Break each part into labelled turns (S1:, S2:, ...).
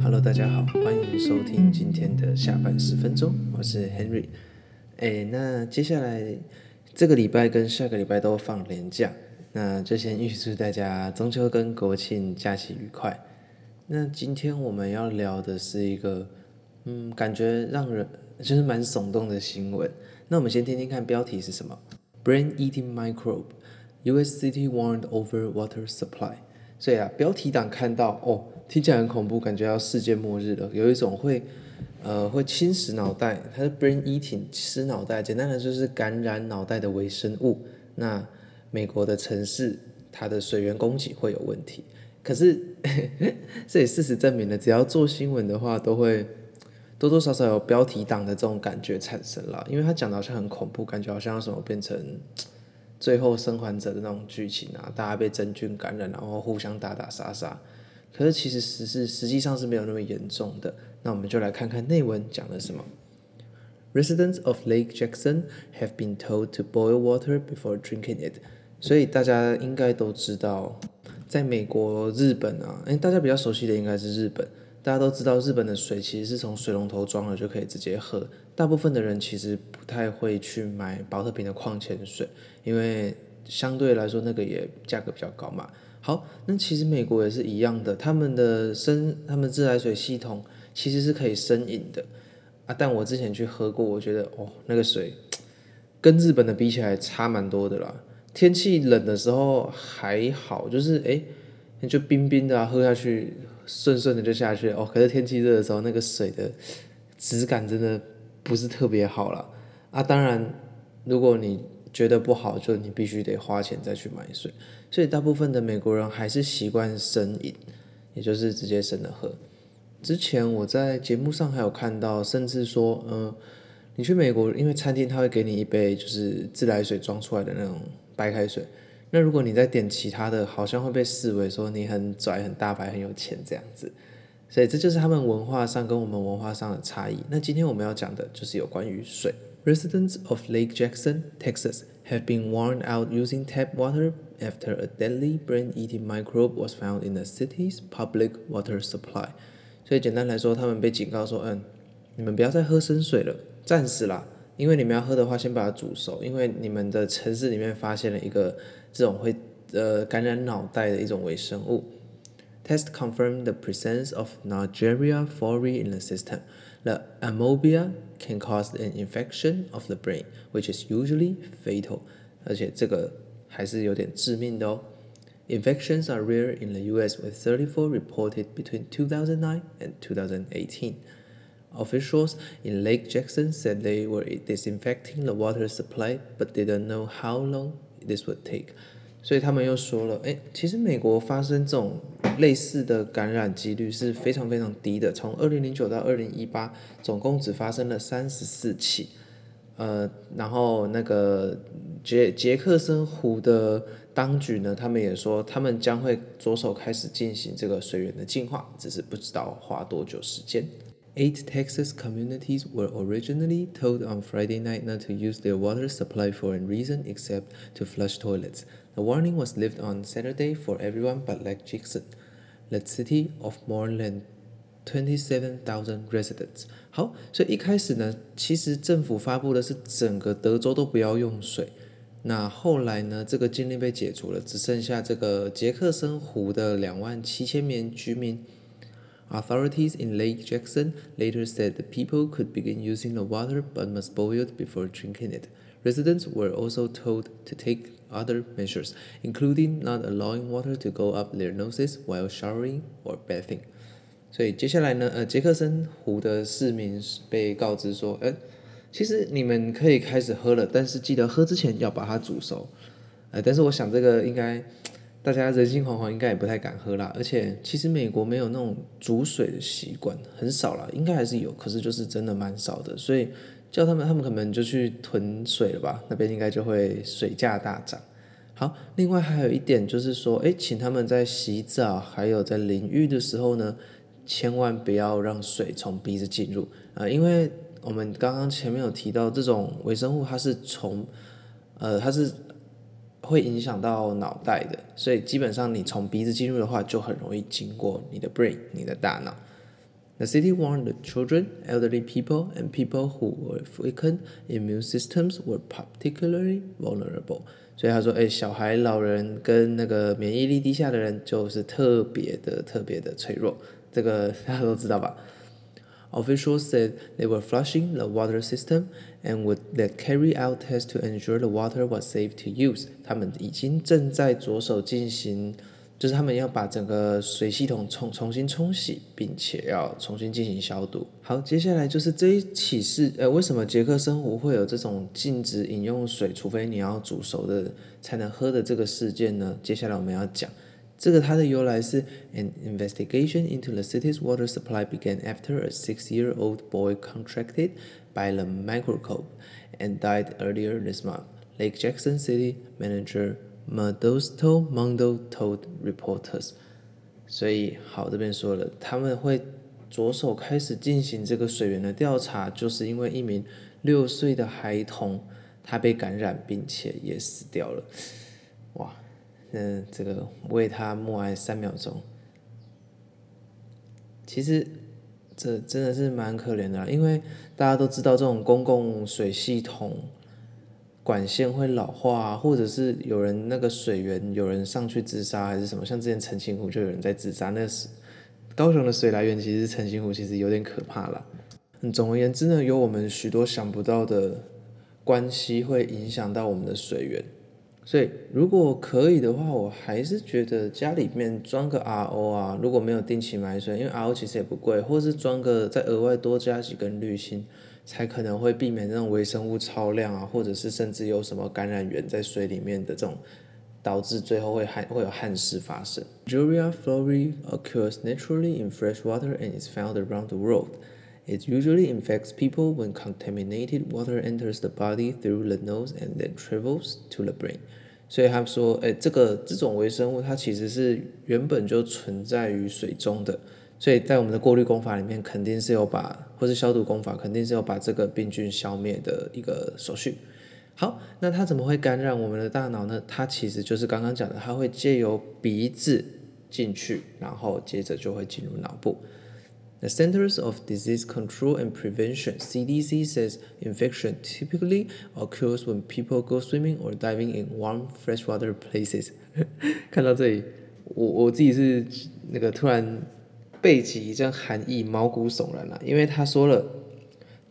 S1: Hello，大家好，欢迎收听今天的下班十分钟，我是 Henry。哎，那接下来这个礼拜跟下个礼拜都放连假，那就先预祝大家中秋跟国庆假期愉快。那今天我们要聊的是一个，嗯，感觉让人就是蛮耸动的新闻。那我们先听听看标题是什么：Brain-eating microbe, U.S. city warned over water supply。所以啊，标题党看到哦。听起来很恐怖，感觉要世界末日了。有一种会，呃，会侵蚀脑袋，它是 brain eating，吃脑袋。简单的就是感染脑袋的微生物。那美国的城市，它的水源供给会有问题。可是，这也事实证明了，只要做新闻的话，都会多多少少有标题党的这种感觉产生了。因为他讲的好像很恐怖，感觉好像要什么变成 最后生还者的那种剧情啊，大家被真菌感染，然后互相打打杀杀。可是其实实是实际上是没有那么严重的。那我们就来看看内文讲了什么。Residents of Lake Jackson have been told to boil water before drinking it。所以大家应该都知道，在美国、日本啊，诶，大家比较熟悉的应该是日本。大家都知道，日本的水其实是从水龙头装了就可以直接喝。大部分的人其实不太会去买保特瓶的矿泉水，因为相对来说那个也价格比较高嘛。好，那其实美国也是一样的，他们的生，他们自来水系统其实是可以生饮的啊。但我之前去喝过，我觉得哦，那个水跟日本的比起来差蛮多的啦。天气冷的时候还好，就是诶，就冰冰的啊，喝下去顺顺的就下去哦。可是天气热的时候，那个水的质感真的不是特别好了啊。当然，如果你觉得不好，就你必须得花钱再去买水。所以大部分的美国人还是习惯生饮，也就是直接生的喝。之前我在节目上还有看到，甚至说，嗯、你去美国，因为餐厅他会给你一杯就是自来水装出来的那种白开水。那如果你再点其他的，好像会被视为说你很拽、很大牌、很有钱这样子。所以这就是他们文化上跟我们文化上的差异。那今天我们要讲的就是有关于水。Residents of Lake Jackson, Texas, have been warned out using tap water. After a deadly brain-eating microbe was found in the city's public water supply，所以简单来说，他们被警告说，嗯，你们不要再喝生水了，暂时啦，因为你们要喝的话，先把它煮熟，因为你们的城市里面发现了一个这种会呃感染脑袋的一种微生物。Test confirmed the presence of Naegleria fori in the system. The amoeba can cause an infection of the brain, which is usually fatal. 而且这个。还是有点致命的哦。Infections are rare in the U.S. with 34 reported between 2009 and 2018. Officials in Lake Jackson said they were disinfecting the water supply, but didn't know how long this would take. 所以他们又说了，诶，其实美国发生这种类似的感染几率是非常非常低的。从2009到2018，总共只发生了三十四起。呃，然后那个杰杰克森湖的当局呢，他们也说，他们将会着手开始进行这个水源的净化，只是不知道花多久时间。Eight Texas communities were originally told on Friday night not to use their water supply for any reason except to flush toilets. The warning was lifted on Saturday for everyone but Lake Jackson, the city of more than Twenty-seven thousand residents。好，所以一开始呢，其实政府发布的是整个德州都不要用水。那后来呢，这个禁令被解除了，只剩下这个杰克森湖的两万七千名居民。 Authorities in Lake Jackson later said the people could begin using the water but must boil it before drinking it. Residents were also told to take other measures, including not allowing water to go up their noses while showering or bathing. 所以接下来呢，呃，杰克森湖的市民被告知说，呃，其实你们可以开始喝了，但是记得喝之前要把它煮熟。呃，但是我想这个应该 大家人心惶惶，应该也不太敢喝啦。而且其实美国没有那种煮水的习惯，很少啦，应该还是有，可是就是真的蛮少的。所以叫他们，他们可能就去囤水了吧，那边应该就会水价大涨。好，另外还有一点就是说，诶，请他们在洗澡还有在淋浴的时候呢。千万不要让水从鼻子进入啊，因为我们刚刚前面有提到，这种微生物它是从，呃，它是会影响到脑袋的，所以基本上你从鼻子进入的话，就很容易经过你的 brain，你的大脑。The city warned the children, elderly people, and people who were weakened immune systems were particularly vulnerable. 所以他说，哎，小孩、老人跟那个免疫力低下的人，就是特别的、特别的脆弱。这个大家都知道吧？Officials said they were flushing the water system and would then carry out tests to ensure the water was safe to use. 他们已经正在着手进行，就是他们要把整个水系统重重新冲洗，并且要重新进行消毒。好，接下来就是这一起事，呃，为什么捷克生活会有这种禁止饮用水，除非你要煮熟的才能喝的这个事件呢？接下来我们要讲。这个它的由来是，an investigation into the city's water supply began after a six-year-old boy contracted by the microbe and died earlier this month. Lake Jackson City manager Modesto Mondo told reporters. 所以，好，这边说了，他们会着手开始进行这个水源的调查，就是因为一名六岁的孩童他被感染，并且也死掉了。哇！ 嗯，这个为他默哀三秒钟。其实这真的是蛮可怜的啦，因为大家都知道这种公共水系统管线会老化，或者是有人那个水源有人上去自杀还是什么，像之前澄清湖就有人在自杀，那是高雄的水来源其实澄清湖其实有点可怕啦。总而言之呢，有我们许多想不到的关系会影响到我们的水源。所以，如果可以的话，我还是觉得家里面装个 RO 啊，如果没有定期买水，因为 RO 其实也不贵，或是装个再额外多加几根滤芯，才可能会避免那种微生物超量啊，或者是甚至有什么感染源在水里面的这种，导致最后会憾会有憾事发生。j u r i a florei occurs naturally in fresh water and is found around the world. It usually infects people when contaminated water enters the body through the nose and then travels to the brain. 所以他说，诶，这个这种微生物它其实是原本就存在于水中的，所以在我们的过滤工法里面肯定是有把，或是消毒工法肯定是有把这个病菌消灭的一个手续。好，那它怎么会感染我们的大脑呢？它其实就是刚刚讲的，它会借由鼻子进去，然后接着就会进入脑部。The Centers of Disease Control and Prevention (CDC) says infection typically occurs when people go swimming or diving in warm freshwater places. 看到这里，我我自己是那个突然背脊一阵寒意，毛骨悚然了，因为他说了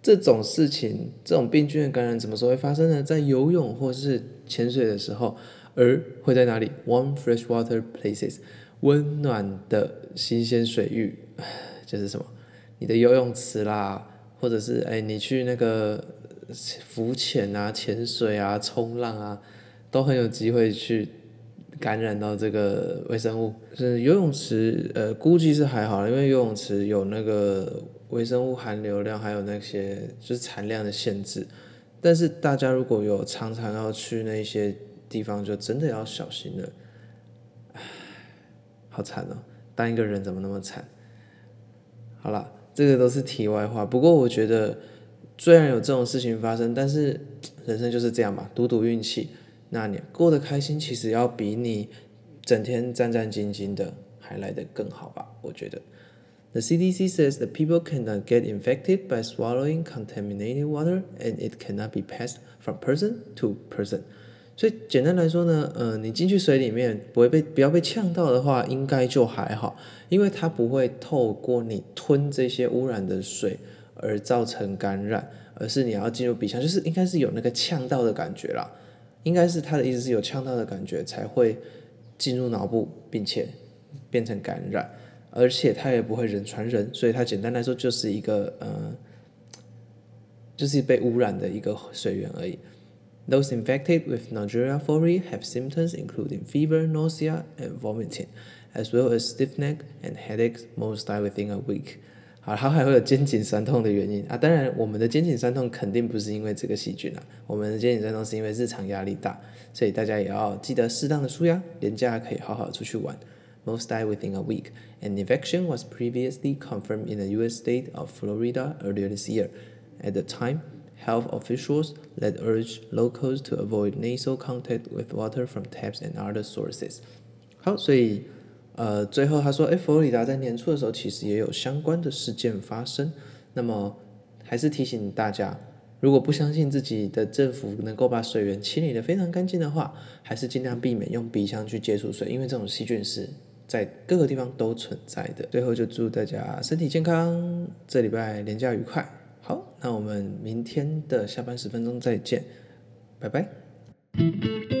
S1: 这种事情，这种病菌的感染什么时候会发生呢？在游泳或是潜水的时候，而会在哪里？Warm freshwater places，温暖的新鲜水域。就是什么，你的游泳池啦，或者是哎，你去那个浮潜啊、潜水啊、冲浪啊，都很有机会去感染到这个微生物。是游泳池，呃，估计是还好，因为游泳池有那个微生物含流量，还有那些就是产量的限制。但是大家如果有常常要去那些地方，就真的要小心了。唉，好惨哦，当一个人怎么那么惨？好了，这个都是题外话。不过我觉得，虽然有这种事情发生，但是人生就是这样嘛，赌赌运气。那你过得开心，其实要比你整天战战兢兢的还来得更好吧？我觉得。The CDC says that people cannot get infected by swallowing contaminated water, and it cannot be passed from person to person. 所以简单来说呢，呃，你进去水里面不会被不要被呛到的话，应该就还好，因为它不会透过你吞这些污染的水而造成感染，而是你要进入鼻腔，就是应该是有那个呛到的感觉啦，应该是他的意思是有呛到的感觉才会进入脑部，并且变成感染，而且它也不会人传人，所以它简单来说就是一个呃，就是被污染的一个水源而已。Those infected with Naegleria fluorei have symptoms including fever, nausea, and vomiting, as well as stiff neck and headaches. Most die within a week. 好，它还会有肩颈酸痛的原因啊。当然，我们的肩颈酸痛肯定不是因为这个细菌啊，我们的肩颈酸痛是因为日常压力大，所以大家也要记得适当的舒压，连假可以好好出去玩。Most die within a week. An infection was previously confirmed in the U.S. state of Florida earlier this year. At the time, health officials had urged locals to avoid nasal contact with water from taps and other sources。好，所以呃，最后他说，哎，佛罗里达在年初的时候其实也有相关的事件发生。那么还是提醒大家，如果不相信自己的政府能够把水源清理得非常干净的话，还是尽量避免用鼻腔去接触水，因为这种细菌是在各个地方都存在的。最后就祝大家身体健康，这礼拜连假愉快。好，那我们明天的下班十分钟再见，拜拜。